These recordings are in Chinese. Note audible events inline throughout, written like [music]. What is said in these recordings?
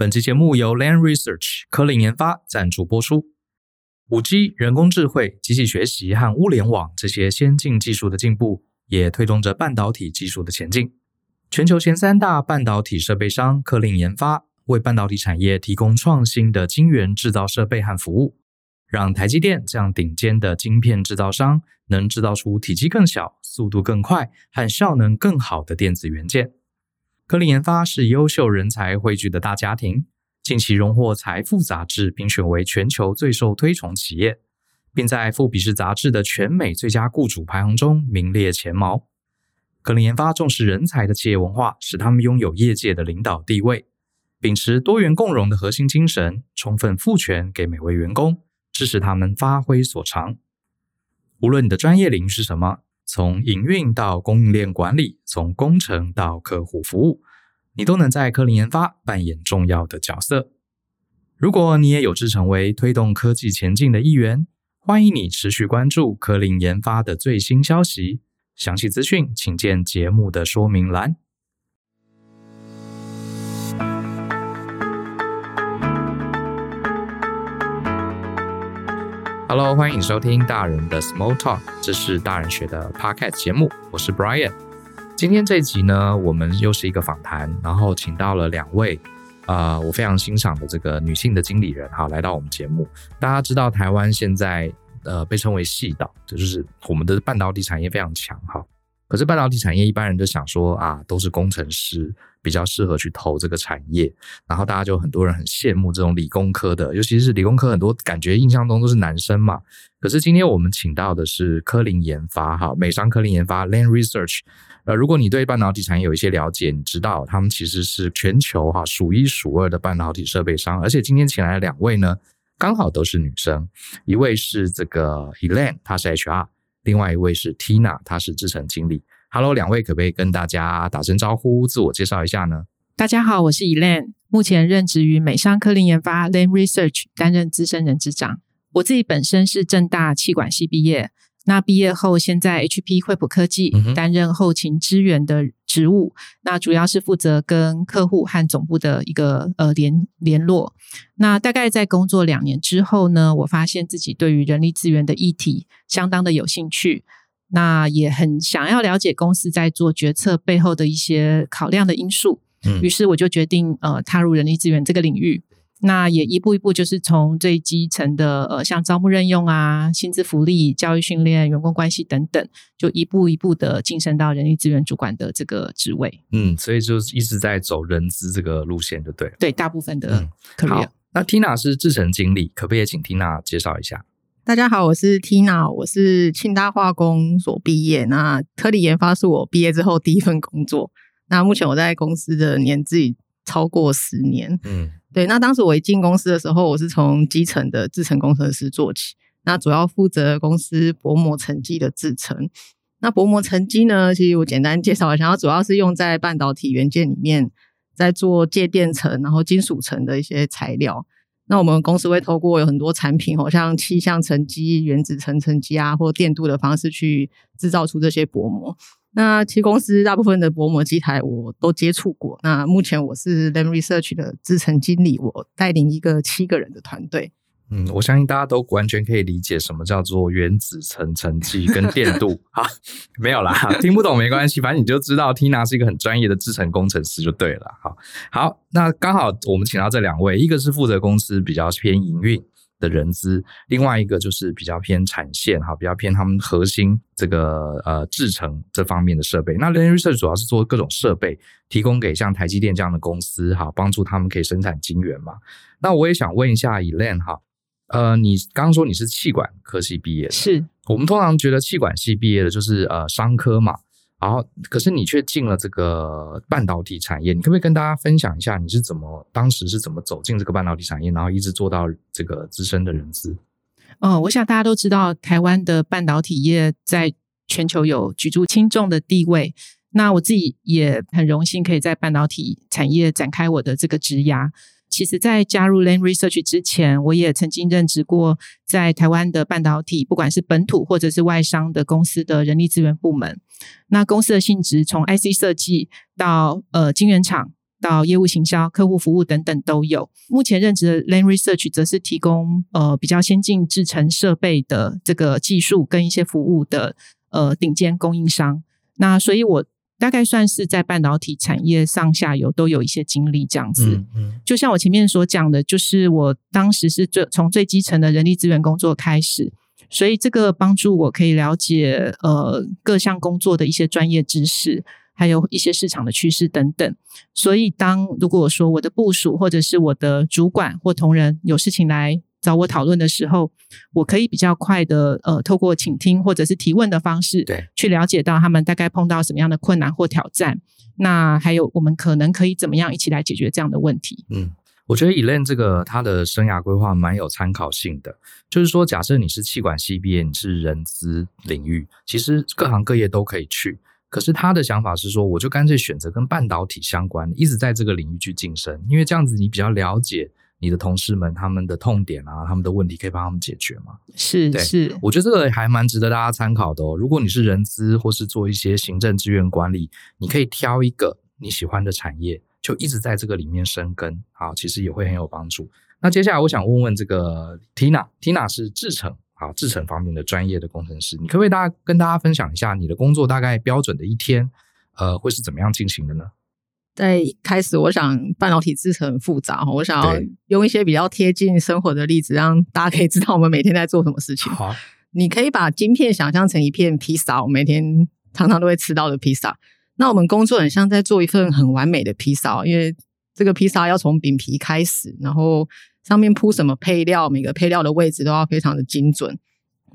本期节目由 l a n Research 科林研发赞助播出。五 G、人工智慧、机器学习和物联网这些先进技术的进步，也推动着半导体技术的前进。全球前三大半导体设备商科林研发，为半导体产业提供创新的晶圆制造设备和服务，让台积电这样顶尖的晶片制造商能制造出体积更小、速度更快和效能更好的电子元件。科林研发是优秀人才汇聚的大家庭。近期荣获《财富》杂志评选为全球最受推崇企业，并在《富比士》杂志的全美最佳雇主排行中名列前茅。科林研发重视人才的企业文化，使他们拥有业界的领导地位。秉持多元共融的核心精神，充分赋权给每位员工，支持他们发挥所长。无论你的专业领域是什么，从营运到供应链管理，从工程到客户服务。你都能在科林研发扮演重要的角色。如果你也有志成为推动科技前进的一员，欢迎你持续关注科林研发的最新消息。详细资讯请见节目的说明栏。Hello，欢迎收听大人的 Small Talk，这是大人学的 Podcast 节目，我是 Brian。今天这一集呢，我们又是一个访谈，然后请到了两位，啊、我非常欣赏的这个女性的经理人，哈，来到我们节目。大家知道，台湾现在呃被称为细岛，就是我们的半导体产业非常强，哈。可是半导体产业一般人都想说啊，都是工程师比较适合去投这个产业，然后大家就很多人很羡慕这种理工科的，尤其是理工科很多感觉印象中都是男生嘛。可是今天我们请到的是科林研发，哈，美商科林研发 l a n Research。呃，如果你对半导体产业有一些了解，你知道他们其实是全球哈数一数二的半导体设备商，而且今天请来的两位呢，刚好都是女生，一位是这个 Elaine，她是 HR。另外一位是 Tina，她是制程经理。Hello，两位可不可以跟大家打声招呼，自我介绍一下呢？大家好，我是 Elaine，目前任职于美商科林研发 Lane Research，担任资深人资长。我自己本身是正大气管系毕业，那毕业后先在 HP 惠普科技担任后勤支援的职务，嗯、那主要是负责跟客户和总部的一个呃联联络。那大概在工作两年之后呢，我发现自己对于人力资源的议题相当的有兴趣，那也很想要了解公司在做决策背后的一些考量的因素。嗯，于是我就决定呃踏入人力资源这个领域。那也一步一步，就是从最基层的呃，像招募任用啊、薪资福利、教育训练、员工关系等等，就一步一步的晋升到人力资源主管的这个职位。嗯，所以就一直在走人资这个路线，就对了。对，大部分的 career。好，那 Tina 是制程经理，可不可以也请 Tina 介绍一下？大家好，我是 Tina，我是庆大化工所毕业，那科林研发是我毕业之后第一份工作。那目前我在公司的年资超过十年。嗯。对，那当时我一进公司的时候，我是从基层的制程工程师做起，那主要负责公司薄膜沉积的制程。那薄膜沉积呢，其实我简单介绍一下，它主要是用在半导体元件里面，在做介电层，然后金属层的一些材料。那我们公司会透过有很多产品，好像气相沉积、原子层沉积啊，或电镀的方式去制造出这些薄膜。那其实公司大部分的薄膜机台我都接触过。那目前我是 Lam Research 的资深经理，我带领一个七个人的团队。嗯，我相信大家都完全可以理解什么叫做原子层沉积跟电镀。[laughs] 好，没有啦，听不懂没关系，反正你就知道 Tina 是一个很专业的制程工程师就对了。好，好，那刚好我们请到这两位，一个是负责公司比较偏营运。的人资，另外一个就是比较偏产线哈，比较偏他们核心这个呃制程这方面的设备。那 Lam Research 主要是做各种设备，提供给像台积电这样的公司哈，帮助他们可以生产晶圆嘛。那我也想问一下 Elaine 哈，呃，你刚刚说你是气管科系毕业的，是我们通常觉得气管系毕业的就是呃商科嘛。然后，可是你却进了这个半导体产业，你可不可以跟大家分享一下，你是怎么当时是怎么走进这个半导体产业，然后一直做到这个资深的人资？嗯，我想大家都知道，台湾的半导体业在全球有举足轻重的地位。那我自己也很荣幸可以在半导体产业展开我的这个职涯。其实，在加入 Lane Research 之前，我也曾经任职过在台湾的半导体，不管是本土或者是外商的公司的人力资源部门。那公司的性质从 IC 设计到呃晶圆厂，到业务行销、客户服务等等都有。目前任职的 Lane Research 则是提供呃比较先进制程设备的这个技术跟一些服务的呃顶尖供应商。那所以我大概算是在半导体产业上下游都有一些经历这样子。嗯嗯，就像我前面所讲的，就是我当时是最从最基层的人力资源工作开始。所以这个帮助我可以了解呃各项工作的一些专业知识，还有一些市场的趋势等等。所以当如果说我的部署或者是我的主管或同仁有事情来找我讨论的时候，我可以比较快的呃透过倾听或者是提问的方式，对，去了解到他们大概碰到什么样的困难或挑战。那还有我们可能可以怎么样一起来解决这样的问题？嗯。我觉得 Elaine 这个他的生涯规划蛮有参考性的，就是说，假设你是气管系毕业，你是人资领域，其实各行各业都可以去。可是他的想法是说，我就干脆选择跟半导体相关，一直在这个领域去晋升，因为这样子你比较了解你的同事们他们的痛点啊，他们的问题可以帮他们解决吗。是，是，我觉得这个还蛮值得大家参考的哦。如果你是人资或是做一些行政资源管理，你可以挑一个你喜欢的产业。就一直在这个里面生根，好，其实也会很有帮助。那接下来我想问问这个 Tina，Tina 是制程，啊，制程方面的专业的工程师，你可不可以大家跟大家分享一下你的工作大概标准的一天，呃，会是怎么样进行的呢？在开始，我想半导体制成很复杂，我想要用一些比较贴近生活的例子，让大家可以知道我们每天在做什么事情。好，你可以把晶片想象成一片披萨，我每天常常都会吃到的披萨。那我们工作很像在做一份很完美的披萨，因为这个披萨要从饼皮开始，然后上面铺什么配料，每个配料的位置都要非常的精准。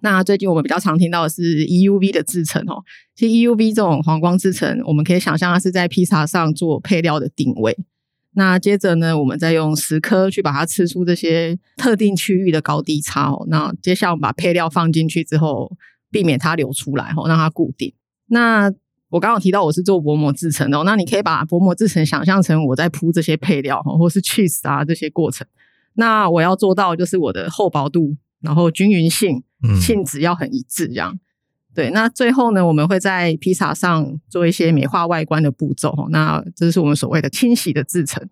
那最近我们比较常听到的是 EUV 的制程哦，其实 EUV 这种黄光制程，我们可以想象它是在披萨上做配料的定位。那接着呢，我们再用蚀刻去把它吃出这些特定区域的高低差哦。那接下来我们把配料放进去之后，避免它流出来哦，让它固定。那我刚刚提到我是做薄膜制程的，那你可以把薄膜制程想象成我在铺这些配料哦，或是 cheese 啊这些过程。那我要做到就是我的厚薄度，然后均匀性、性质要很一致，这样。对，那最后呢，我们会在披萨上做一些美化外观的步骤，那这是我们所谓的清洗的制成。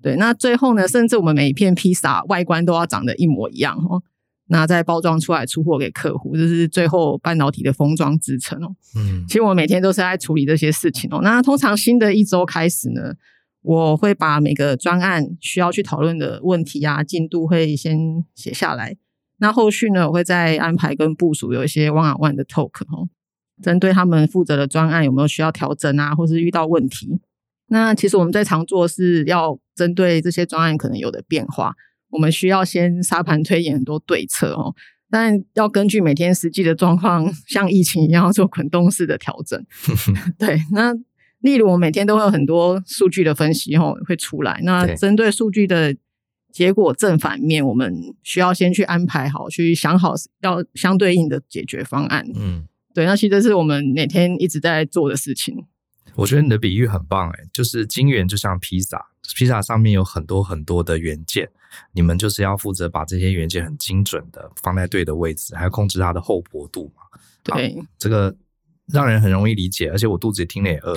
对，那最后呢，甚至我们每一片披萨外观都要长得一模一样哦。那再包装出来出货给客户，这是最后半导体的封装制成哦。嗯，其实我每天都是在处理这些事情哦。那通常新的一周开始呢，我会把每个专案需要去讨论的问题啊、进度会先写下来。那后续呢，我会再安排跟部署有一些 one on one 的 talk 哦，针对他们负责的专案有没有需要调整啊，或是遇到问题。那其实我们在常做是要针对这些专案可能有的变化。我们需要先沙盘推演很多对策哦，但要根据每天实际的状况，像疫情一样做滚动式的调整。[laughs] 对，那例如我每天都会有很多数据的分析哦，会出来。那针对数据的结果正反面，我们需要先去安排好，去想好要相对应的解决方案。嗯，对，那其实是我们每天一直在做的事情。我觉得你的比喻很棒诶，就是金元就像披萨，披萨上面有很多很多的元件，你们就是要负责把这些元件很精准的放在对的位置，还要控制它的厚薄度嘛。对，这个让人很容易理解，而且我肚子也听了也饿，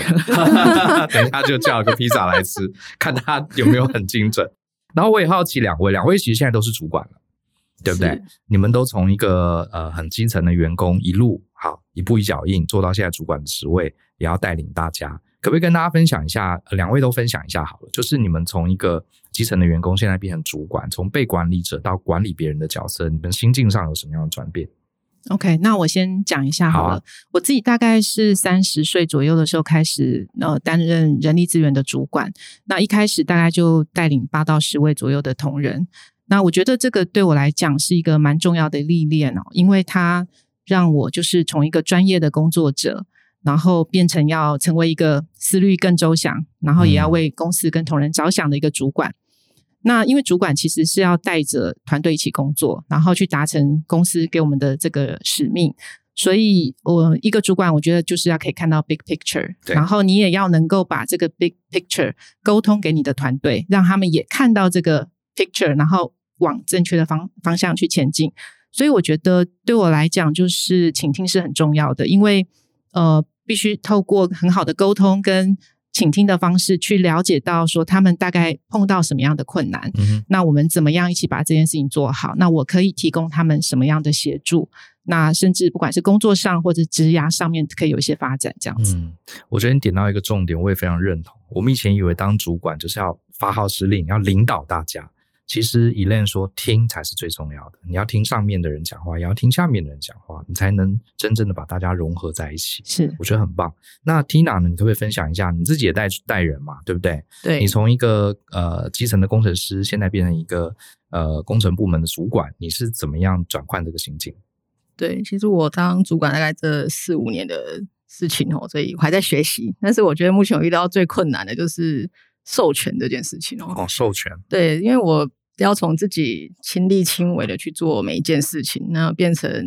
[laughs] 等一下就叫一个披萨来吃，看它有没有很精准。然后我也好奇两位，两位其实现在都是主管了，对不对？你们都从一个呃很基层的员工一路好一步一脚印做到现在主管的职位。也要带领大家，可不可以跟大家分享一下？两位都分享一下好了。就是你们从一个基层的员工，现在变成主管，从被管理者到管理别人的角色，你们心境上有什么样的转变？OK，那我先讲一下好了。好啊。我自己大概是三十岁左右的时候开始呃担任人力资源的主管，那一开始大概就带领八到十位左右的同仁。那我觉得这个对我来讲是一个蛮重要的历练哦，因为它让我就是从一个专业的工作者。然后变成要成为一个思虑更周详，然后也要为公司跟同仁着想的一个主管。嗯。那因为主管其实是要带着团队一起工作，然后去达成公司给我们的这个使命。所以，我一个主管，我觉得就是要可以看到 big picture，然后你也要能够把这个 big picture 沟通给你的团队，让他们也看到这个 picture，然后往正确的方方向去前进。所以，我觉得对我来讲，就是倾听是很重要的，因为呃。必须透过很好的沟通跟倾听的方式去了解到说他们大概碰到什么样的困难，嗯，那我们怎么样一起把这件事情做好？那我可以提供他们什么样的协助？那甚至不管是工作上或者职涯上面，可以有一些发展，这样子。嗯，我觉得你点到一个重点，我也非常认同。我们以前以为当主管就是要发号施令，要领导大家。其实 Elaine 说，听才是最重要的。你要听上面的人讲话，也要听下面的人讲话，你才能真正的把大家融合在一起。是，我觉得很棒。那 Tina 呢？你可不可以分享一下，你自己也带带人嘛？对不对？对。你从一个呃基层的工程师，现在变成一个呃工程部门的主管，你是怎么样转换这个心境？对，其实我当主管大概这四五年的事情哦，所以我还在学习。但是我觉得目前我遇到最困难的就是授权这件事情哦。哦，授权。对，因为我。要从自己亲力亲为的去做每一件事情，那变成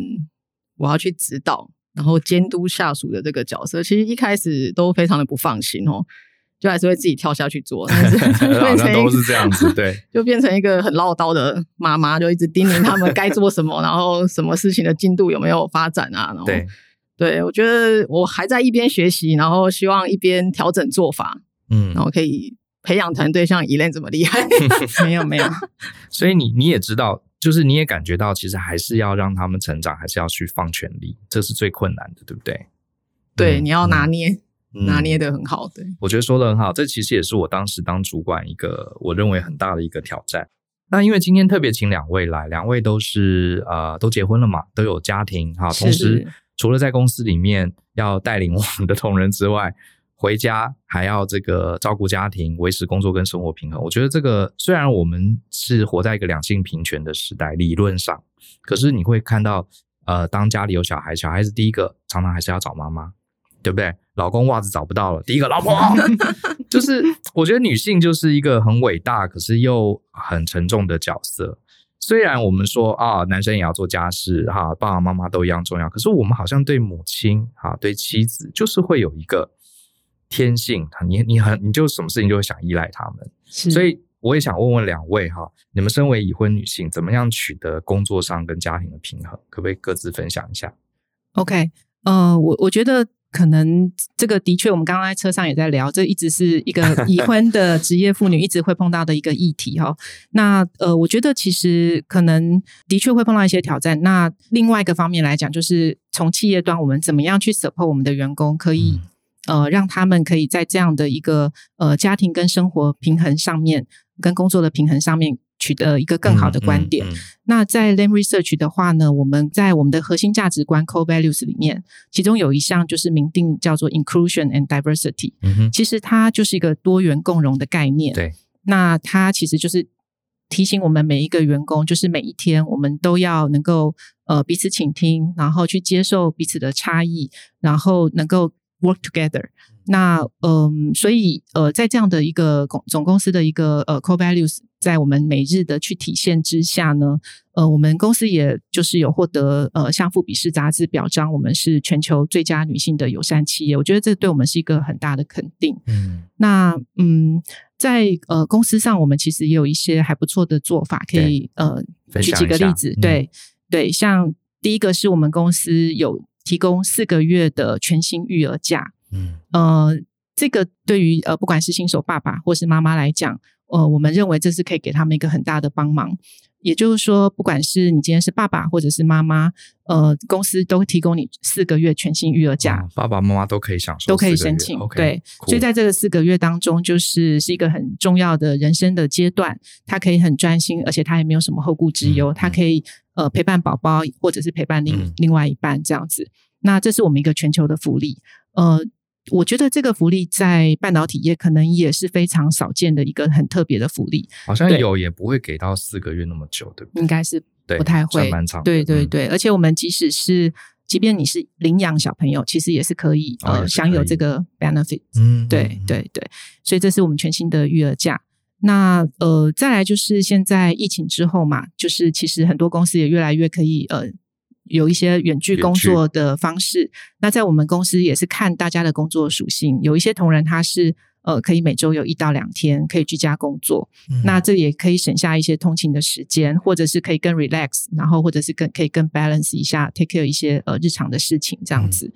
我要去指导，然后监督下属的这个角色，其实一开始都非常的不放心哦，就还是会自己跳下去做，但是 [laughs] [laughs] 变成都是这样子，对，就变成一个很唠叨的妈妈，就一直叮咛他们该做什么，然后什么事情的进度有没有发展啊？然后对，对我觉得我还在一边学习，然后希望一边调整做法，嗯，然后可以。培养团队像 Elaine 这么厉害？[laughs] 没有没有，所以你你也知道，就是你也感觉到，其实还是要让他们成长，还是要去放权力，这是最困难的，对不对？对，嗯、你要拿捏，嗯、拿捏得很好。对，我觉得说得很好，这其实也是我当时当主管一个我认为很大的一个挑战。那因为今天特别请两位来，两位都是呃都结婚了嘛，都有家庭哈，同时除了在公司里面要带领我们的同仁之外。回家还要这个照顾家庭，维持工作跟生活平衡。我觉得这个虽然我们是活在一个两性平权的时代，理论上，可是你会看到，呃，当家里有小孩，小孩子第一个常常还是要找妈妈，对不对？老公袜子找不到了，第一个老婆。[laughs] 就是我觉得女性就是一个很伟大，可是又很沉重的角色。虽然我们说啊，男生也要做家事哈，爸爸妈妈都一样重要，可是我们好像对母亲哈，对妻子就是会有一个。天性，你你很你就什么事情就会想依赖他们，所以我也想问问两位哈，你们身为已婚女性，怎么样取得工作上跟家庭的平衡？可不可以各自分享一下？OK，呃，我我觉得可能这个的确，我们刚刚在车上也在聊，这一直是一个 [laughs] 已婚的职业妇女一直会碰到的一个议题哈。那呃，我觉得其实可能的确会碰到一些挑战。那另外一个方面来讲，就是从企业端，我们怎么样去 support 我们的员工可以、嗯。呃，让他们可以在这样的一个呃家庭跟生活平衡上面，跟工作的平衡上面取得一个更好的观点。嗯嗯嗯、那在 Lane Research 的话呢，我们在我们的核心价值观 Core Values 里面，其中有一项就是明定叫做 Inclusion and Diversity。嗯，其实它就是一个多元共融的概念。对，那它其实就是提醒我们每一个员工，就是每一天我们都要能够呃彼此倾听，然后去接受彼此的差异，然后能够。Work together，那嗯，所以呃，在这样的一个公总公司的一个呃 core values，在我们每日的去体现之下呢，呃，我们公司也就是有获得呃，像富比士杂志表彰我们是全球最佳女性的友善企业，我觉得这对我们是一个很大的肯定。嗯，那嗯，在呃公司上，我们其实也有一些还不错的做法，可以呃举几个例子，对、嗯、对，像第一个是我们公司有。提供四个月的全薪育儿假，嗯，呃，这个对于呃不管是新手爸爸或是妈妈来讲，呃，我们认为这是可以给他们一个很大的帮忙。也就是说，不管是你今天是爸爸或者是妈妈，呃，公司都提供你四个月全薪育儿假，哦，爸爸妈妈都可以享受，都可以申请。Okay, 对.所以在这个四个月当中，就是是一个很重要的人生的阶段，他可以很专心，而且他也没有什么后顾之忧，他、嗯、可以。呃，陪伴宝宝，或者是陪伴另、嗯、另外一半这样子，那这是我们一个全球的福利。呃，我觉得这个福利在半导体业可能也是非常少见的一个很特别的福利。好像有，也不会给到四个月那么久，对不对？应该是不太会。对对对，而且我们即使是，即便你是领养小朋友，其实也是可以呃、哦、享有这个 benefit。嗯，对对对，所以这是我们全新的育儿假。那呃，再来就是现在疫情之后嘛，就是其实很多公司也越来越可以呃有一些远距工作的方式。那在我们公司也是看大家的工作属性，有一些同仁他是呃可以每周有一到两天可以居家工作，嗯、那这也可以省下一些通勤的时间，或者是可以更 relax，然后或者是更可以更 balance 一下，take care 一些呃日常的事情这样子。嗯、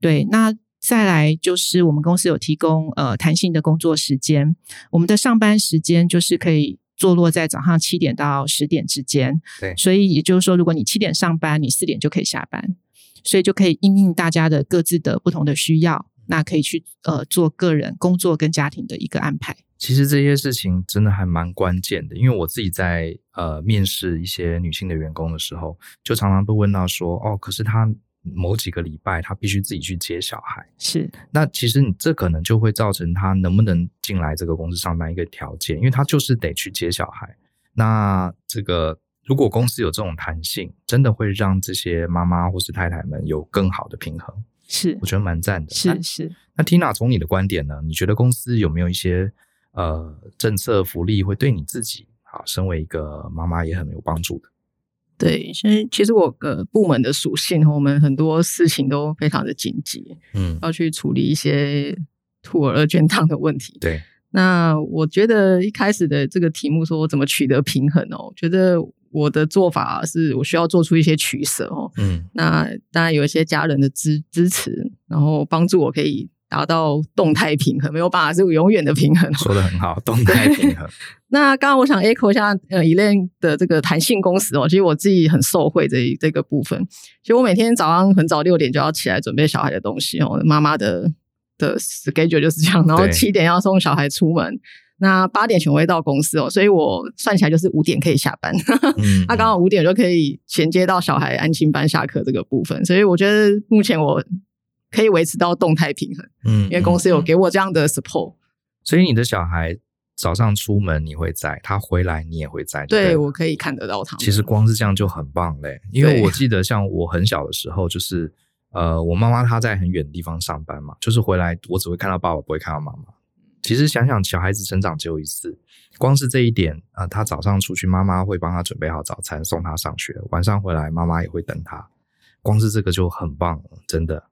对，那。再来就是我们公司有提供呃弹性的工作时间，我们的上班时间就是可以坐落在早上七点到十点之间。对，所以也就是说，如果你七点上班，你四点就可以下班，所以就可以因应大家的各自的不同的需要，那可以去呃做个人工作跟家庭的一个安排。其实这些事情真的还蛮关键的，因为我自己在呃面试一些女性的员工的时候，就常常被问到说，哦，可是她。某几个礼拜，他必须自己去接小孩。是，那其实你这可能就会造成他能不能进来这个公司上班一个条件，因为他就是得去接小孩。那这个如果公司有这种弹性，真的会让这些妈妈或是太太们有更好的平衡。是，我觉得蛮赞的。是是。那 Tina 从你的观点呢？你觉得公司有没有一些呃政策福利会对你自己啊，身为一个妈妈也很有帮助的？对，其实其实我个部门的属性和，我们很多事情都非常的紧急，嗯，要去处理一些兔儿二卷烫的问题。对，那我觉得一开始的这个题目说我怎么取得平衡哦，我觉得我的做法是我需要做出一些取舍哦，嗯，那当然有一些家人的支支持，然后帮助我可以。达到动态平衡，没有办法是永远的平衡。说的很好，[laughs] 动态平衡。[laughs] 那刚刚我想 echo 一下呃 Elaine 的这个弹性工时哦，其实我自己很受惠这这个部分。其实我每天早上很早六点就要起来准备小孩的东西哦，妈妈的的 schedule 就是这样，然后七点要送小孩出门，那八点全会到公司哦，所以我算起来就是五点可以下班。嗯，[laughs] 那刚好五点就可以衔接到小孩安亲班下课这个部分，所以我觉得目前我。可以维持到动态平衡，嗯，因为公司有给我这样的 support，所以你的小孩早上出门你会在，他回来你也会在，对，对，我可以看得到他。其实光是这样就很棒嘞，因为我记得像我很小的时候，就是呃，我妈妈她在很远的地方上班嘛，就是回来我只会看到爸爸，不会看到妈妈。其实想想小孩子成长只有一次，光是这一点啊，呃，他早上出去，妈妈会帮他准备好早餐，送他上学，晚上回来妈妈也会等他，光是这个就很棒，真的。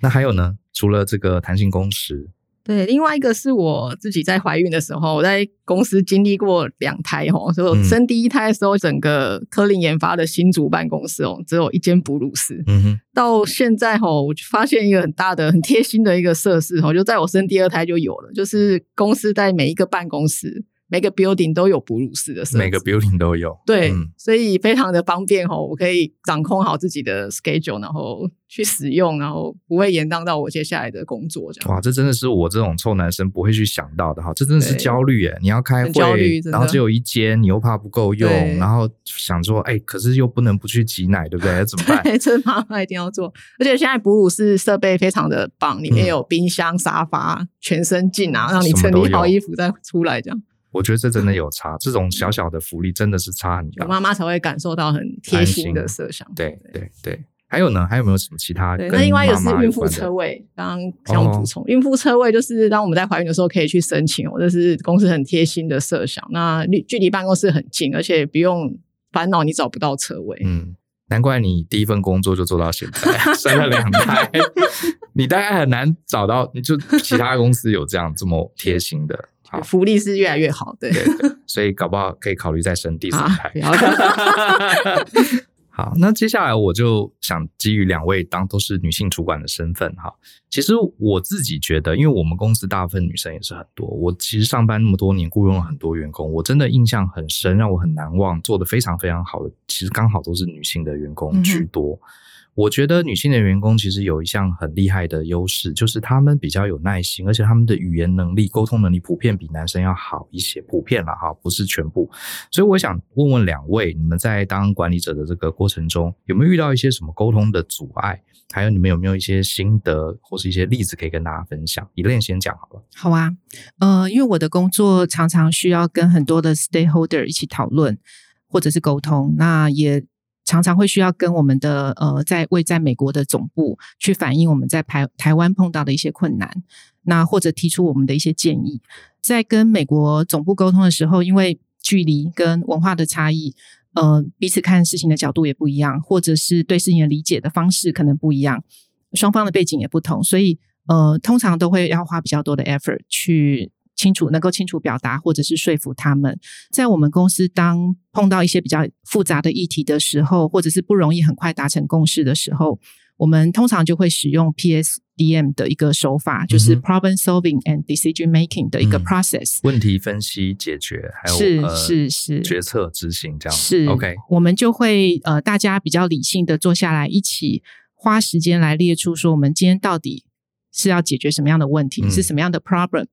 那还有呢？除了这个弹性工时，对，另外一个是我自己在怀孕的时候，我在公司经历过两胎哦，所以我生第一胎的时候，整个科林研发的新竹办公室哦，只有一间哺乳室。嗯哼，到现在哈，我发现一个很大的、很贴心的一个设施哦，就在我生第二胎就有了，就是公司在每一个办公室。每个 building 都有哺乳室的设施，每个 building 都有，对，嗯、所以非常的方便哦。我可以掌控好自己的 schedule，然后去使用，然后不会延宕到我接下来的工作。这样哇，这真的是我这种臭男生不会去想到的哈，这真的是焦虑耶。你要开会，焦虑，然后只有一间，你又怕不够用，然后想说，哎，可是又不能不去挤奶，对不对？[laughs] 怎么办？这妈妈一定要做。而且现在哺乳室设备非常的棒，里面有冰箱、沙发，全身镜啊，让你整理好衣服再出来这样。我觉得这真的有差，这种小小的福利真的是差很大。妈妈才会感受到很贴心的设想。对对对，还有呢？还有没有什么其他？那另外一个是孕妇车位，刚刚想补充，哦、孕妇车位就是当我们在怀孕的时候可以去申请，这是公司很贴心的设想。那距距离办公室很近，而且不用烦恼你找不到车位。嗯，难怪你第一份工作就做到现在，[laughs] 生了两胎，你大概很难找到，你就其他公司有这样这么贴心的。福利是越来越好，对，对，所以搞不好可以考虑再生第三胎。[laughs] 好，那接下来我就想基于两位当都是女性主管的身份哈，其实我自己觉得，因为我们公司大部分女生也是很多，我其实上班那么多年，雇佣了很多员工，我真的印象很深，让我很难忘，做的非常非常好的，其实刚好都是女性的员工居多。嗯我觉得女性的员工其实有一项很厉害的优势，就是她们比较有耐心，而且她们的语言能力、沟通能力普遍比男生要好一些，普遍了哈，不是全部。所以我想问问两位，你们在当管理者的这个过程中，有没有遇到一些什么沟通的阻碍？还有你们有没有一些心得或是一些例子可以跟大家分享？Elaine 先讲好了。好啊，呃，因为我的工作常常需要跟很多的 stakeholder 一起讨论或者是沟通，那也。常常会需要跟我们的呃，在位在美国的总部去反映我们在台台湾碰到的一些困难，那或者提出我们的一些建议。在跟美国总部沟通的时候，因为距离跟文化的差异，呃，彼此看事情的角度也不一样，或者是对事情的理解的方式可能不一样，双方的背景也不同，所以呃，通常都会要花比较多的 effort 去。清楚，能够清楚表达，或者是说服他们。在我们公司，当碰到一些比较复杂的议题的时候，或者是不容易很快达成共识的时候，我们通常就会使用 PS DM 的一个手法，就是 problem solving and decision making 的一个 process，问题分析解决，还有是是是。决策执行这样是 OK，我们就会呃大家比较理性的坐下来一起花时间来列出说我们今天到底是要解决什么样的问题，是什么样的 problem，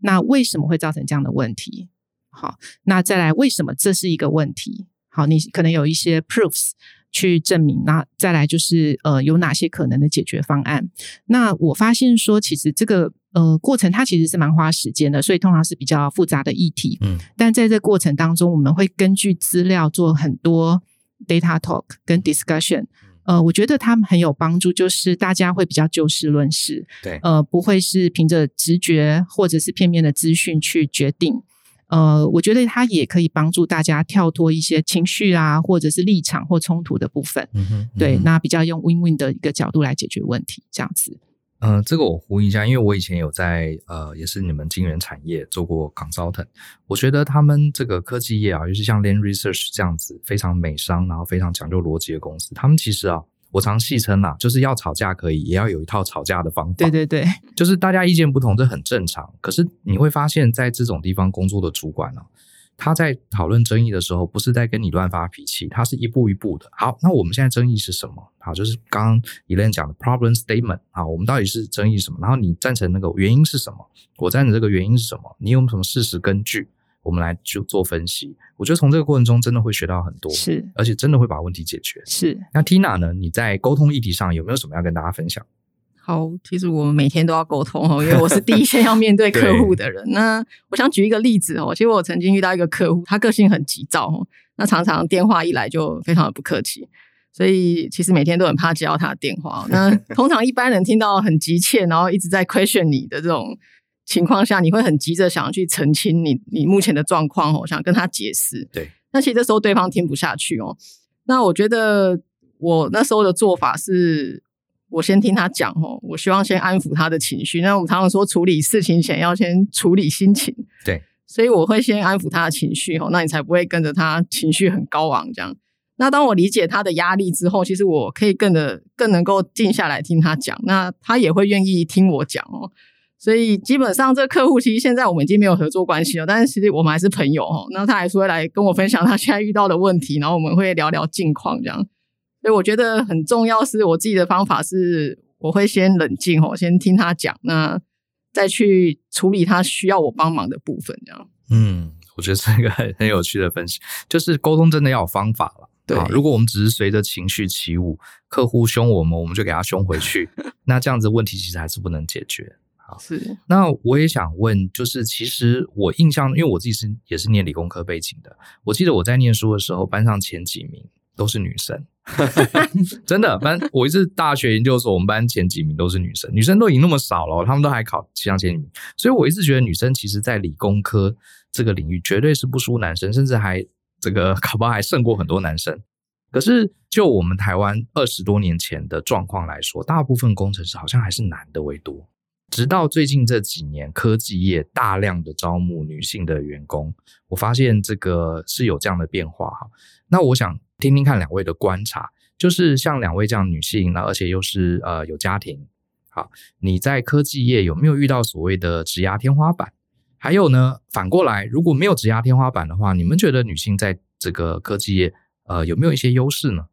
那为什么会造成这样的问题？好，那再来为什么这是一个问题？好，你可能有一些 proofs。去证明，那再来就是呃，有哪些可能的解决方案？那我发现说，其实这个呃过程它其实是蛮花时间的，所以通常是比较复杂的议题。嗯，但在这个过程当中，我们会根据资料做很多 data talk 跟 discussion。呃，我觉得他们很有帮助，就是大家会比较就事论事，对，呃，不会是凭着直觉或者是片面的资讯去决定。呃，我觉得它也可以帮助大家跳脱一些情绪啊，或者是立场或冲突的部分。嗯哼，嗯哼，对，那比较用 win-win 的一个角度来解决问题，这样子。嗯、呃，这个我呼应一下，因为我以前有在呃，也是你们金源产业做过 consultant，我觉得他们这个科技业啊，尤其像 Lam Research 这样子非常美商，然后非常讲究逻辑的公司，他们其实啊。我常戏称啊，就是要吵架可以，也要有一套吵架的方法。对对对，就是大家意见不同，这很正常。可是你会发现在这种地方工作的主管呢，他在讨论争议的时候，不是在跟你乱发脾气，他是一步一步的。好，那我们现在争议是什么？好，就是刚刚 Elaine 讲的 problem statement。好，我们到底是争议什么？然后你赞成那个原因是什么？我赞成这个原因是什么？你有什么事实根据？我们来就做分析，我觉得从这个过程中真的会学到很多，是，而且真的会把问题解决。是，那 Tina 呢？你在沟通议题上有没有什么要跟大家分享？好，其实我们每天都要沟通哦，因为我是第一线要面对客户的人。[laughs] 那我想举一个例子哦，其实我曾经遇到一个客户，他个性很急躁哦，那常常电话一来就非常的不客气，所以其实每天都很怕接到他的电话。那 [laughs] 通常一般人听到很急切，然后一直在 question 你的这种。情况下，你会很急着想要去澄清你你目前的状况哦，想跟他解释。对，那其实这时候对方听不下去哦。那我觉得我那时候的做法是，我先听他讲哦，我希望先安抚他的情绪。那我们常常说，处理事情前要先处理心情。对，所以我会先安抚他的情绪哦，那你才不会跟着他情绪很高昂这样。那当我理解他的压力之后，其实我可以更的更能够静下来听他讲，那他也会愿意听我讲哦。所以基本上，这个客户其实现在我们已经没有合作关系了，但是其实我们还是朋友哦。那他还是会来跟我分享他现在遇到的问题，然后我们会聊聊近况这样。所以我觉得很重要是我自己的方法是，我会先冷静哦，先听他讲，那再去处理他需要我帮忙的部分这样。嗯，我觉得是一个很很有趣的分析，就是沟通真的要有方法了。对，如果我们只是随着情绪起舞，客户凶我们，我们就给他凶回去，[laughs] 那这样子问题其实还是不能解决。好，是。那我也想问，就是其实我印象，因为我自己是也是念理工科背景的，我记得我在念书的时候，班上前几名都是女生，[laughs] 真的。班我一直大学研究所，我们班前几名都是女生，女生都已经那么少了，他们都还考前几名，所以我一直觉得女生其实，在理工科这个领域绝对是不输男生，甚至还这个考不好还胜过很多男生。可是就我们台湾二十多年前的状况来说，大部分工程师好像还是男的为多。直到最近这几年，科技业大量的招募女性的员工，我发现这个是有这样的变化哈。那我想听听看两位的观察，就是像两位这样女性，那而且又是呃有家庭，好，你在科技业有没有遇到所谓的职压天花板？还有呢，反过来如果没有职压天花板的话，你们觉得女性在这个科技业呃有没有一些优势呢？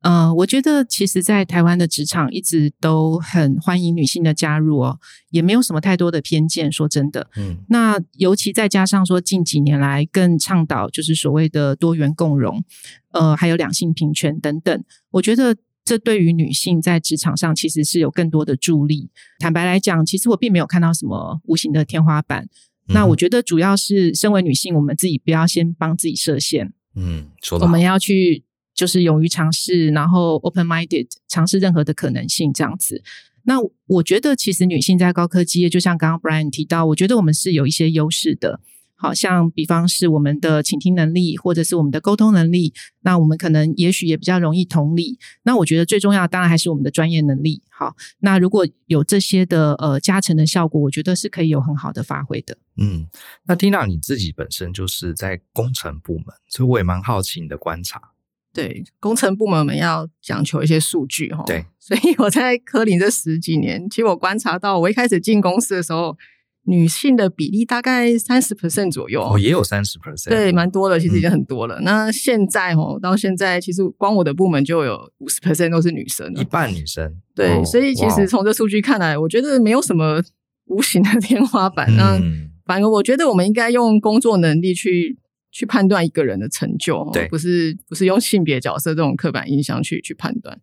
呃，我觉得其实，在台湾的职场一直都很欢迎女性的加入哦，也没有什么太多的偏见。说真的，嗯，那尤其再加上说近几年来更倡导就是所谓的多元共融，呃，还有两性平权等等，我觉得这对于女性在职场上其实是有更多的助力。坦白来讲，其实我并没有看到什么无形的天花板。嗯，那我觉得主要是身为女性，我们自己不要先帮自己设限。嗯，说。我们要去。就是勇于尝试，然后 open-minded 尝试任何的可能性这样子。那我觉得，其实女性在高科技业，就像刚刚 Brian 提到，我觉得我们是有一些优势的。好像比方是我们的倾听能力，或者是我们的沟通能力。那我们可能也许也比较容易同理。那我觉得最重要当然还是我们的专业能力。好，那如果有这些的呃加成的效果，我觉得是可以有很好的发挥的。嗯，那 Tina 你自己本身就是在工程部门，所以我也蛮好奇你的观察。对，工程部门我们要讲求一些数据哈。对，所以我在科林这十几年，其实我观察到，我一开始进公司的时候。女性的比例大概三十 percent 左右哦，也有三十 percent，对，蛮多的，其实已经很多了。嗯、那现在哦，到现在其实光我的部门就有五十 percent 都是女生，一半女生。对，哦、所以其实从这数据看来，我觉得没有什么无形的天花板。那、嗯、反而我觉得我们应该用工作能力去去判断一个人的成就，对，不是不是用性别角色这种刻板印象去去判断。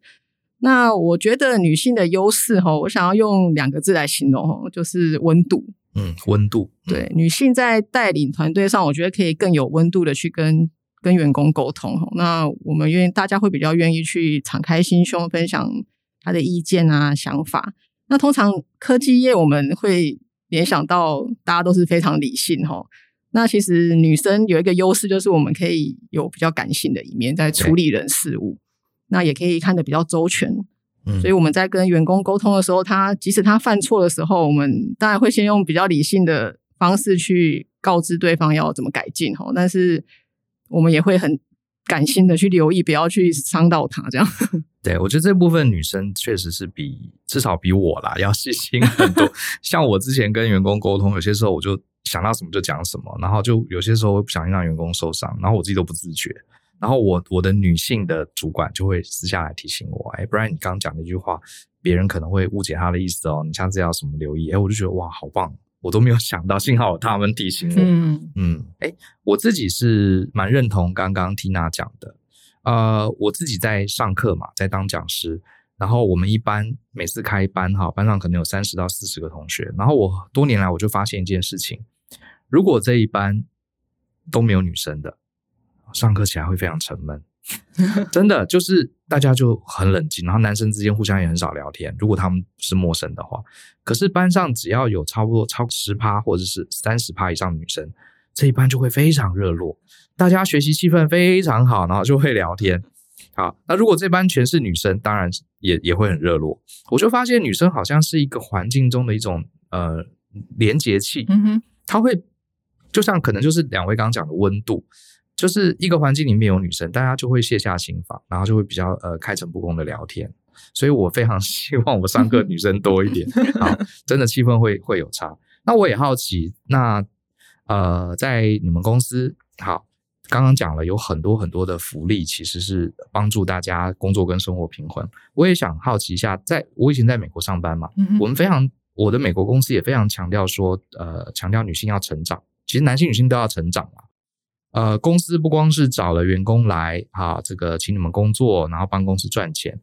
那我觉得女性的优势哈，我想要用两个字来形容哈，就是温度。嗯，温度。对，女性在带领团队上，我觉得可以更有温度的去跟跟员工沟通。那我们愿意，大家会比较愿意去敞开心胸，分享他的意见啊、想法。那通常科技业我们会联想到大家都是非常理性哈。那其实女生有一个优势，就是我们可以有比较感性的一面，在处理人事物，那也可以看得比较周全。所以我们在跟员工沟通的时候，他即使他犯错的时候，我们当然会先用比较理性的方式去告知对方要怎么改进哈。但是我们也会很感性的去留意，不要去伤到他这样。[laughs] 对，我觉得这部分女生确实是比至少比我啦要细心很多。[laughs] 像我之前跟员工沟通，有些时候我就想到什么就讲什么，然后就有些时候不小心让员工受伤，然后我自己都不自觉。然后我我的女性的主管就会私下来提醒我，哎，不然你刚刚讲那句话，别人可能会误解他的意思哦，你下次要什么留意？哎，我就觉得哇，好棒，我都没有想到，幸好有他们提醒我。嗯嗯，哎，我自己是蛮认同刚刚 Tina 讲的，呃，我自己在上课嘛，在当讲师，然后我们一般每次开班哈，班上可能有三十到四十个同学，然后我多年来我就发现一件事情，如果这一班都没有女生的。上课起来会非常沉闷，[laughs] 真的就是大家就很冷静，然后男生之间互相也很少聊天。如果他们是陌生的话，可是班上只要有差不多超十趴或者是三十趴以上的女生，这一班就会非常热络，大家学习气氛非常好，然后就会聊天。好，那如果这班全是女生，当然也也会很热络。我就发现女生好像是一个环境中的一种呃连接器，嗯哼，她会就像可能就是两位刚刚讲的温度。就是一个环境里面有女生，大家就会卸下心防，然后就会比较呃开诚布公的聊天。所以我非常希望我上课女生多一点，[laughs] 好，真的气氛会会有差。那我也好奇，那呃在你们公司，好，刚刚讲了有很多很多的福利，其实是帮助大家工作跟生活平衡。我也想好奇一下，在我以前在美国上班嘛，我们非常我的美国公司也非常强调说，呃，强调女性要成长，其实男性女性都要成长嘛。呃，公司不光是找了员工来啊，这个请你们工作，然后帮公司赚钱。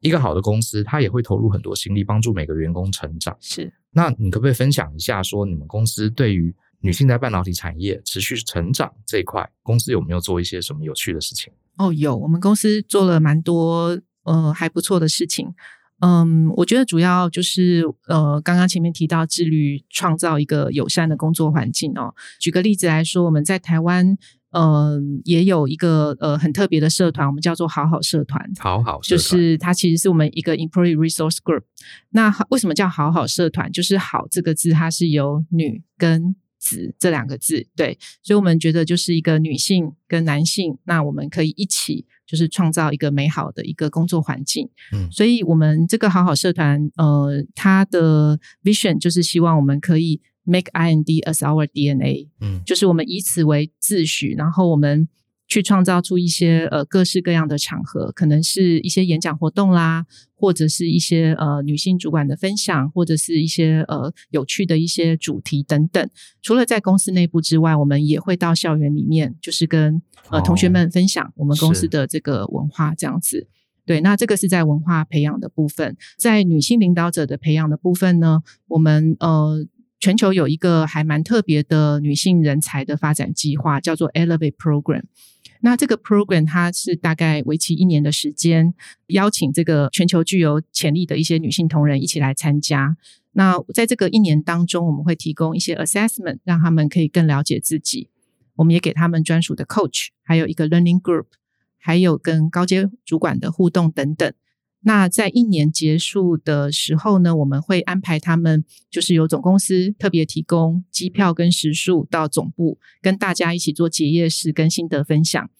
一个好的公司，它也会投入很多心力，帮助每个员工成长。是，那你可不可以分享一下，说你们公司对于女性在半导体产业持续成长这一块，公司有没有做一些什么有趣的事情？哦，有，我们公司做了蛮多呃还不错的事情。嗯，我觉得主要就是呃，刚刚前面提到致力创造一个友善的工作环境哦。举个例子来说，我们在台湾，嗯、呃，也有一个呃很特别的社团，我们叫做好好社团。好好，就是它其实是我们一个 Employee Resource Group。那为什么叫好好社团？就是“好”这个字，它是由女跟子这两个字，对，所以我们觉得就是一个女性跟男性，那我们可以一起。就是创造一个美好的一个工作环境，嗯，所以我们这个好好社团，呃，它的 vision 就是希望我们可以 make IND as our DNA，嗯，就是我们以此为自诩，然后我们。去创造出一些呃各式各样的场合，可能是一些演讲活动啦，或者是一些呃女性主管的分享，或者是一些呃有趣的一些主题等等。除了在公司内部之外，我们也会到校园里面，就是跟呃同学们分享我们公司的这个文化，这样子。对，那这个是在文化培养的部分，在女性领导者的培养的部分呢，我们呃全球有一个还蛮特别的女性人才的发展计划，叫做 Elevate Program。那这个 program 它是大概为期一年的时间，邀请这个全球具有潜力的一些女性同仁一起来参加。那在这个一年当中，我们会提供一些 assessment，让他们可以更了解自己。我们也给他们专属的 coach，还有一个 learning group，还有跟高阶主管的互动等等。那在一年结束的时候呢，我们会安排他们，就是由总公司特别提供机票跟食宿到总部，跟大家一起做结业式跟心得分享。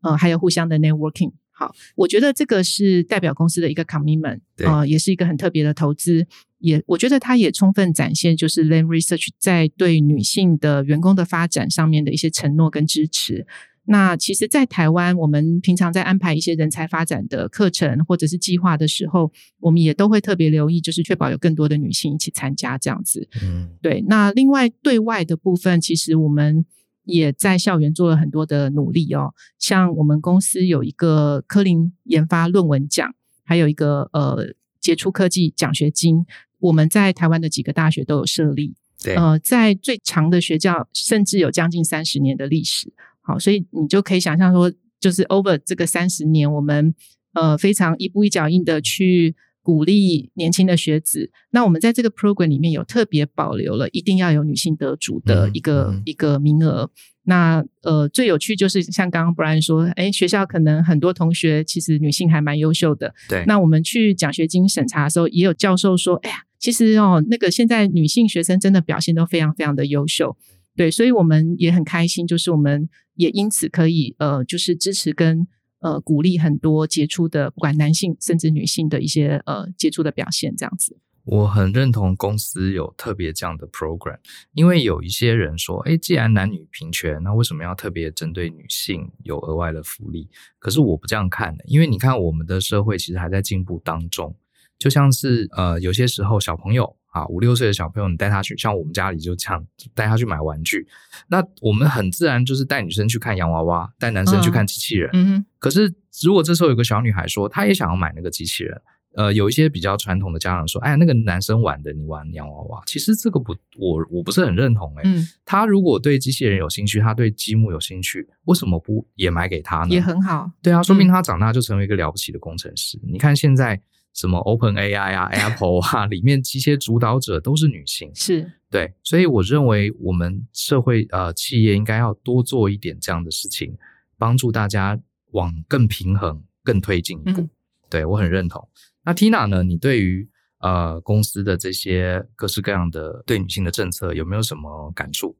呃，还有互相的 networking。好，我觉得这个是代表公司的一个 commitment，呃，也是一个很特别的投资。也，我觉得它也充分展现，就是 Lam Research 在对女性的员工的发展上面的一些承诺跟支持。那其实，在台湾，我们平常在安排一些人才发展的课程或者是计划的时候，我们也都会特别留意，就是确保有更多的女性一起参加这样子。嗯，对。那另外对外的部分，其实我们。也在校园做了很多的努力哦，像我们公司有一个科林研发论文奖，还有一个呃杰出科技奖学金，我们在台湾的几个大学都有设立。对，呃，在最长的学校，甚至有将近三十年的历史。好，所以你就可以想象说，就是 over 这个三十年，我们呃非常一步一脚印的去。鼓励年轻的学子。那我们在这个 program 里面有特别保留了，一定要有女性得主的一个、嗯、一个名额。那呃，最有趣就是像刚刚 Brian 说，哎，学校可能很多同学其实女性还蛮优秀的。对。那我们去奖学金审查的时候，也有教授说，哎呀，其实哦，那个现在女性学生真的表现都非常非常的优秀。对，所以我们也很开心，就是我们也因此可以呃，就是支持跟。呃，鼓励很多杰出的，不管男性甚至女性的一些呃杰出的表现，这样子。我很认同公司有特别这样的 program，因为有一些人说，哎，既然男女平权，那为什么要特别针对女性有额外的福利？可是我不这样看的，因为你看我们的社会其实还在进步当中，就像是呃，有些时候小朋友。啊，五六岁的小朋友，你带他去，像我们家里就这样带他去买玩具。那我们很自然就是带女生去看洋娃娃，带男生去看机器人。可是如果这时候有个小女孩说，她也想要买那个机器人，呃，有一些比较传统的家长说，哎，那个男生玩的，你玩洋娃娃，其实这个不，我我不是很认同。哎，嗯，他如果对机器人有兴趣，他对积木有兴趣，为什么不也买给他呢？也很好。对啊，说明他长大就成为一个了不起的工程师。嗯，你看现在。什么 Open AI 啊，[laughs] Apple 啊，里面这些主导者都是女性，是对，所以我认为我们社会呃企业应该要多做一点这样的事情，帮助大家往更平衡、更推进一步。嗯、对我很认同。那 Tina 呢？你对于呃公司的这些各式各样的对女性的政策有没有什么感触？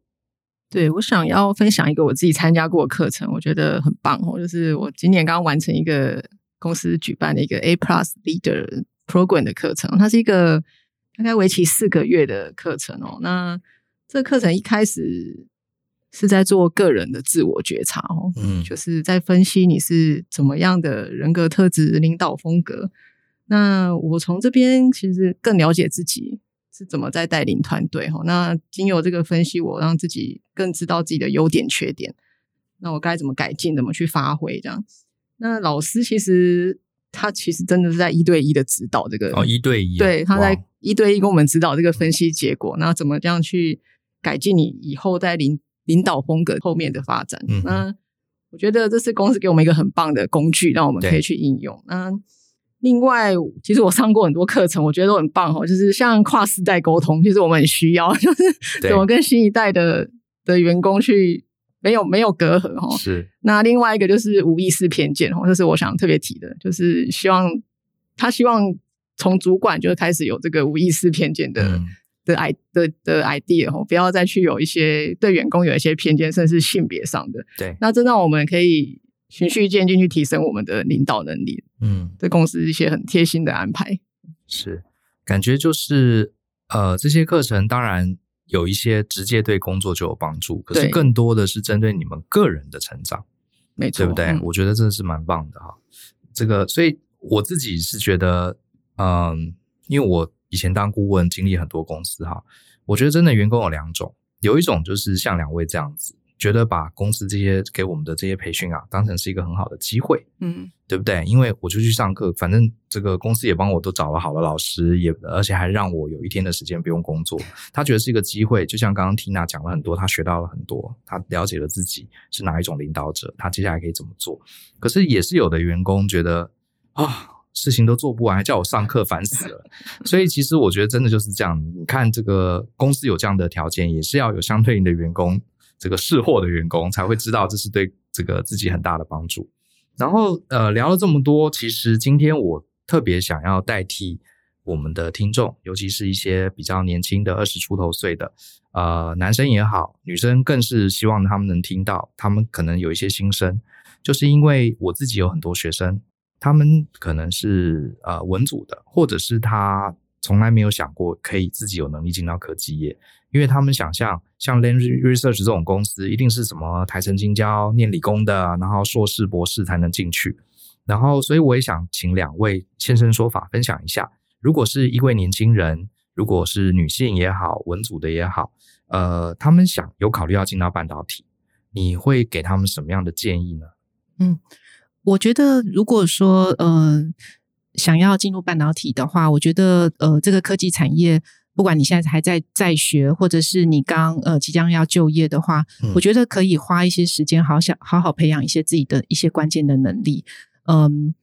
对，我想要分享一个我自己参加过的课程，我觉得很棒哦，就是我今年刚刚完成一个。公司举办的一个 A Plus Leader Program 的课程，它是一个大概为期四个月的课程哦。那这个课程一开始是在做个人的自我觉察哦，嗯，就是在分析你是怎么样的人格特质、领导风格。那我从这边其实更了解自己是怎么在带领团队哦。那经由这个分析，我让自己更知道自己的优点、缺点，那我该怎么改进、怎么去发挥这样。那老师其实他其实真的是在一对一的指导这个哦，一对一，对，他在一对一跟我们指导这个分析结果，那怎么这样去改进你以后在领领导风格后面的发展？嗯，那我觉得这是公司给我们一个很棒的工具，让我们可以去应用。那另外，其实我上过很多课程，我觉得都很棒哦，就是像跨世代沟通，其实我们很需要，[laughs] 就是怎么跟新一代的的员工去。没有没有隔阂哈，是。那另外一个就是无意识偏见哈，这是我想特别提的，就是希望他希望从主管就开始有这个无意识偏见的、嗯、的 i 的的 idea 哈，不要再去有一些对员工有一些偏见，甚至是性别上的。对，那这让我们可以循序渐进去提升我们的领导能力。嗯，对公司一些很贴心的安排。是，感觉就是呃，这些课程当然。有一些直接对工作就有帮助，可是更多的是针对你们个人的成长，没错，对不对？嗯、我觉得这是蛮棒的哈。这个，所以我自己是觉得，嗯，因为我以前当顾问，经历很多公司哈，我觉得真的员工有两种，有一种就是像两位这样子。觉得把公司这些给我们的这些培训啊，当成是一个很好的机会，嗯，对不对？因为我就去上课，反正这个公司也帮我都找了好的老师，也而且还让我有一天的时间不用工作。[laughs] 他觉得是一个机会，就像刚刚 Tina 讲了很多，他学到了很多，他了解了自己是哪一种领导者，他接下来可以怎么做。可是也是有的员工觉得啊，事情都做不完，还叫我上课，烦死了。[laughs] 所以其实我觉得真的就是这样，你看这个公司有这样的条件，也是要有相对应的员工。这个识货的员工才会知道这是对这个自己很大的帮助。然后，呃，聊了这么多，其实今天我特别想要代替我们的听众，尤其是一些比较年轻的二十出头岁的，呃，男生也好，女生更是希望他们能听到，他们可能有一些心声，就是因为我自己有很多学生，他们可能是呃文组的，或者是他从来没有想过可以自己有能力进到科技业，因为他们想象像 Lam Research 这种公司，一定是什么台成清交念理工的，然后硕士博士才能进去。然后，所以我也想请两位现身说法，分享一下，如果是一位年轻人，如果是女性也好，文组的也好，呃，他们想有考虑要进到半导体，你会给他们什么样的建议呢？嗯，我觉得如果说呃想要进入半导体的话，我觉得呃这个科技产业，不管你现在还在在学，或者是你刚呃即将要就业的话，嗯，我觉得可以花一些时间，好想好好培养一些自己的一些关键的能力。嗯，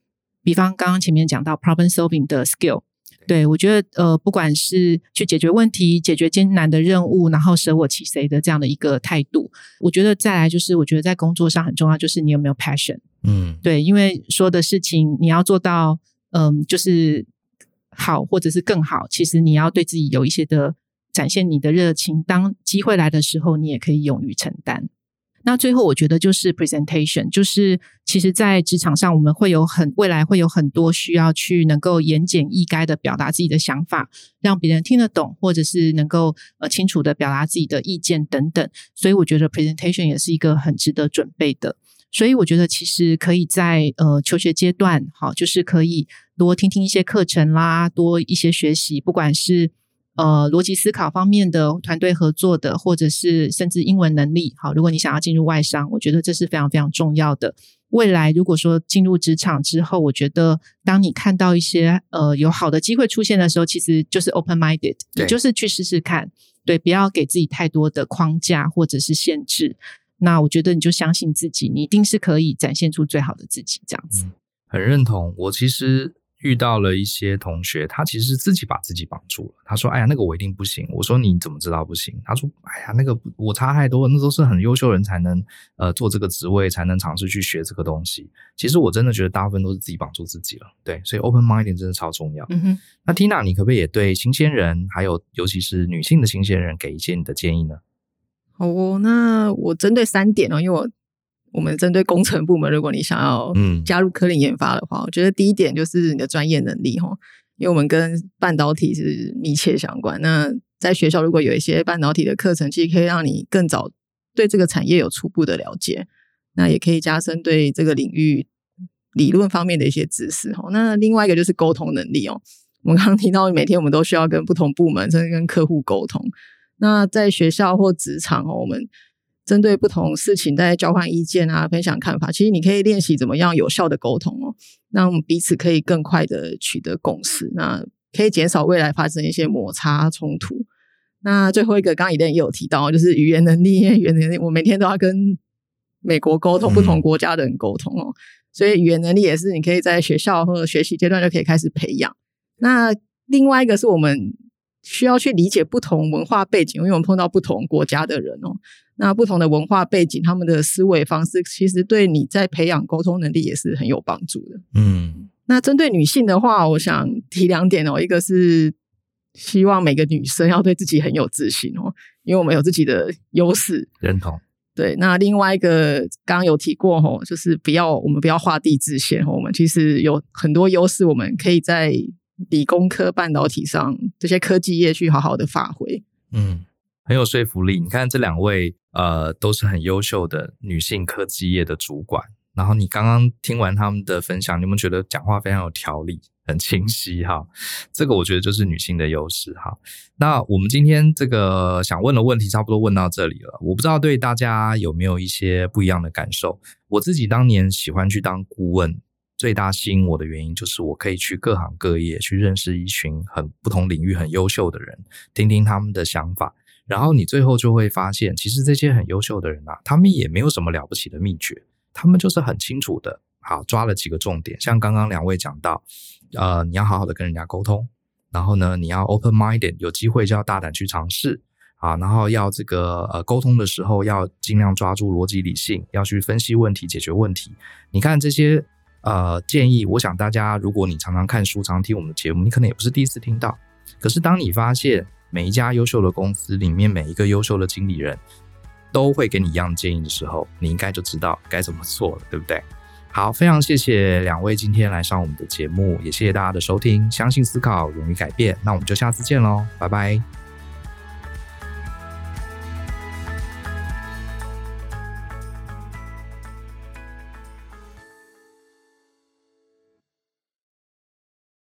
比方刚刚前面讲到 problem solving 的 skill，对，我觉得呃，不管是去解决问题、解决艰难的任务，然后舍我其谁的这样的一个态度，我觉得再来就是，我觉得在工作上很重要，就是你有没有 passion，嗯，对，因为说的事情你要做到，嗯，就是好或者是更好，其实你要对自己有一些的展现你的热情，当机会来的时候，你也可以勇于承担。那最后，我觉得就是 presentation，就是其实，在职场上，我们会有很未来会有很多需要去能够言简意赅的表达自己的想法，让别人听得懂，或者是能够呃清楚的表达自己的意见等等。所以，我觉得 presentation 也是一个很值得准备的。所以，我觉得其实可以在呃求学阶段，好，就是可以多听听一些课程啦，多一些学习，不管是。呃，逻辑思考方面的团队合作的，或者是甚至英文能力，好，如果你想要进入外商，我觉得这是非常非常重要的。未来如果说进入职场之后，我觉得当你看到一些呃有好的机会出现的时候，其实就是 open minded，你就是去试试看，对，不要给自己太多的框架或者是限制。那我觉得你就相信自己，你一定是可以展现出最好的自己，这样子。嗯，很认同。我其实。遇到了一些同学，他其实是自己把自己绑住了。他说：“哎呀，那个我一定不行。”我说：“你怎么知道不行？”他说：“哎呀，那个我差太多，那都是很优秀人才能呃做这个职位，才能尝试去学这个东西。”其实我真的觉得大部分都是自己绑住自己了。对，所以 open minded 真的超重要。嗯哼。那 Tina，你可不可以也对新鲜人，还有尤其是女性的新鲜人，给一些你的建议呢？好哦，那我针对三点哦，因为我。我们针对工程部门，如果你想要加入科林研发的话，嗯，我觉得第一点就是你的专业能力哈，因为我们跟半导体是密切相关。那在学校如果有一些半导体的课程，其实可以让你更早对这个产业有初步的了解，那也可以加深对这个领域理论方面的一些知识哈。那另外一个就是沟通能力哦，我们刚刚提到每天我们都需要跟不同部门甚至跟客户沟通，那在学校或职场哦，我们。针对不同事情，在交换意见啊，分享看法。其实你可以练习怎么样有效的沟通哦，让彼此可以更快的取得共识，那可以减少未来发生一些摩擦冲突。那最后一个，刚刚也有提到，就是语言能力。语言能力，我每天都要跟美国沟通，不同国家的人沟通哦，所以语言能力也是你可以在学校或者学习阶段就可以开始培养。那另外一个是我们。需要去理解不同文化背景，因为我们碰到不同国家的人哦。那不同的文化背景，他们的思维方式，其实对你在培养沟通能力也是很有帮助的。嗯，那针对女性的话，我想提两点哦。一个是希望每个女生要对自己很有自信哦，因为我们有自己的优势。认同。对，那另外一个刚刚有提过哦，就是不要我们不要画地自限哦。我们其实有很多优势，我们可以在。理工科半导体上这些科技业去好好的发挥，嗯，很有说服力。你看这两位，呃，都是很优秀的女性科技业的主管。然后你刚刚听完他们的分享，你有没有觉得讲话非常有条理，很清晰？哈，这个我觉得就是女性的优势。哈，那我们今天这个想问的问题差不多问到这里了。我不知道对大家有没有一些不一样的感受。我自己当年喜欢去当顾问。最大吸引我的原因就是我可以去各行各业去认识一群很不同领域很优秀的人，听听他们的想法，然后你最后就会发现，其实这些很优秀的人啊，他们也没有什么了不起的秘诀，他们就是很清楚的，好抓了几个重点，像刚刚两位讲到，呃，你要好好的跟人家沟通，然后呢，你要 open minded，有机会就要大胆去尝试啊，然后要这个呃沟通的时候要尽量抓住逻辑理性，要去分析问题解决问题，你看这些。呃建议，我想大家如果你常常看书、常听我们的节目，你可能也不是第一次听到。可是当你发现每一家优秀的公司里面每一个优秀的经理人都会给你一样建议的时候，你应该就知道该怎么做了，对不对？好，非常谢谢两位今天来上我们的节目，也谢谢大家的收听。相信思考，勇于改变，那我们就下次见喽，拜拜。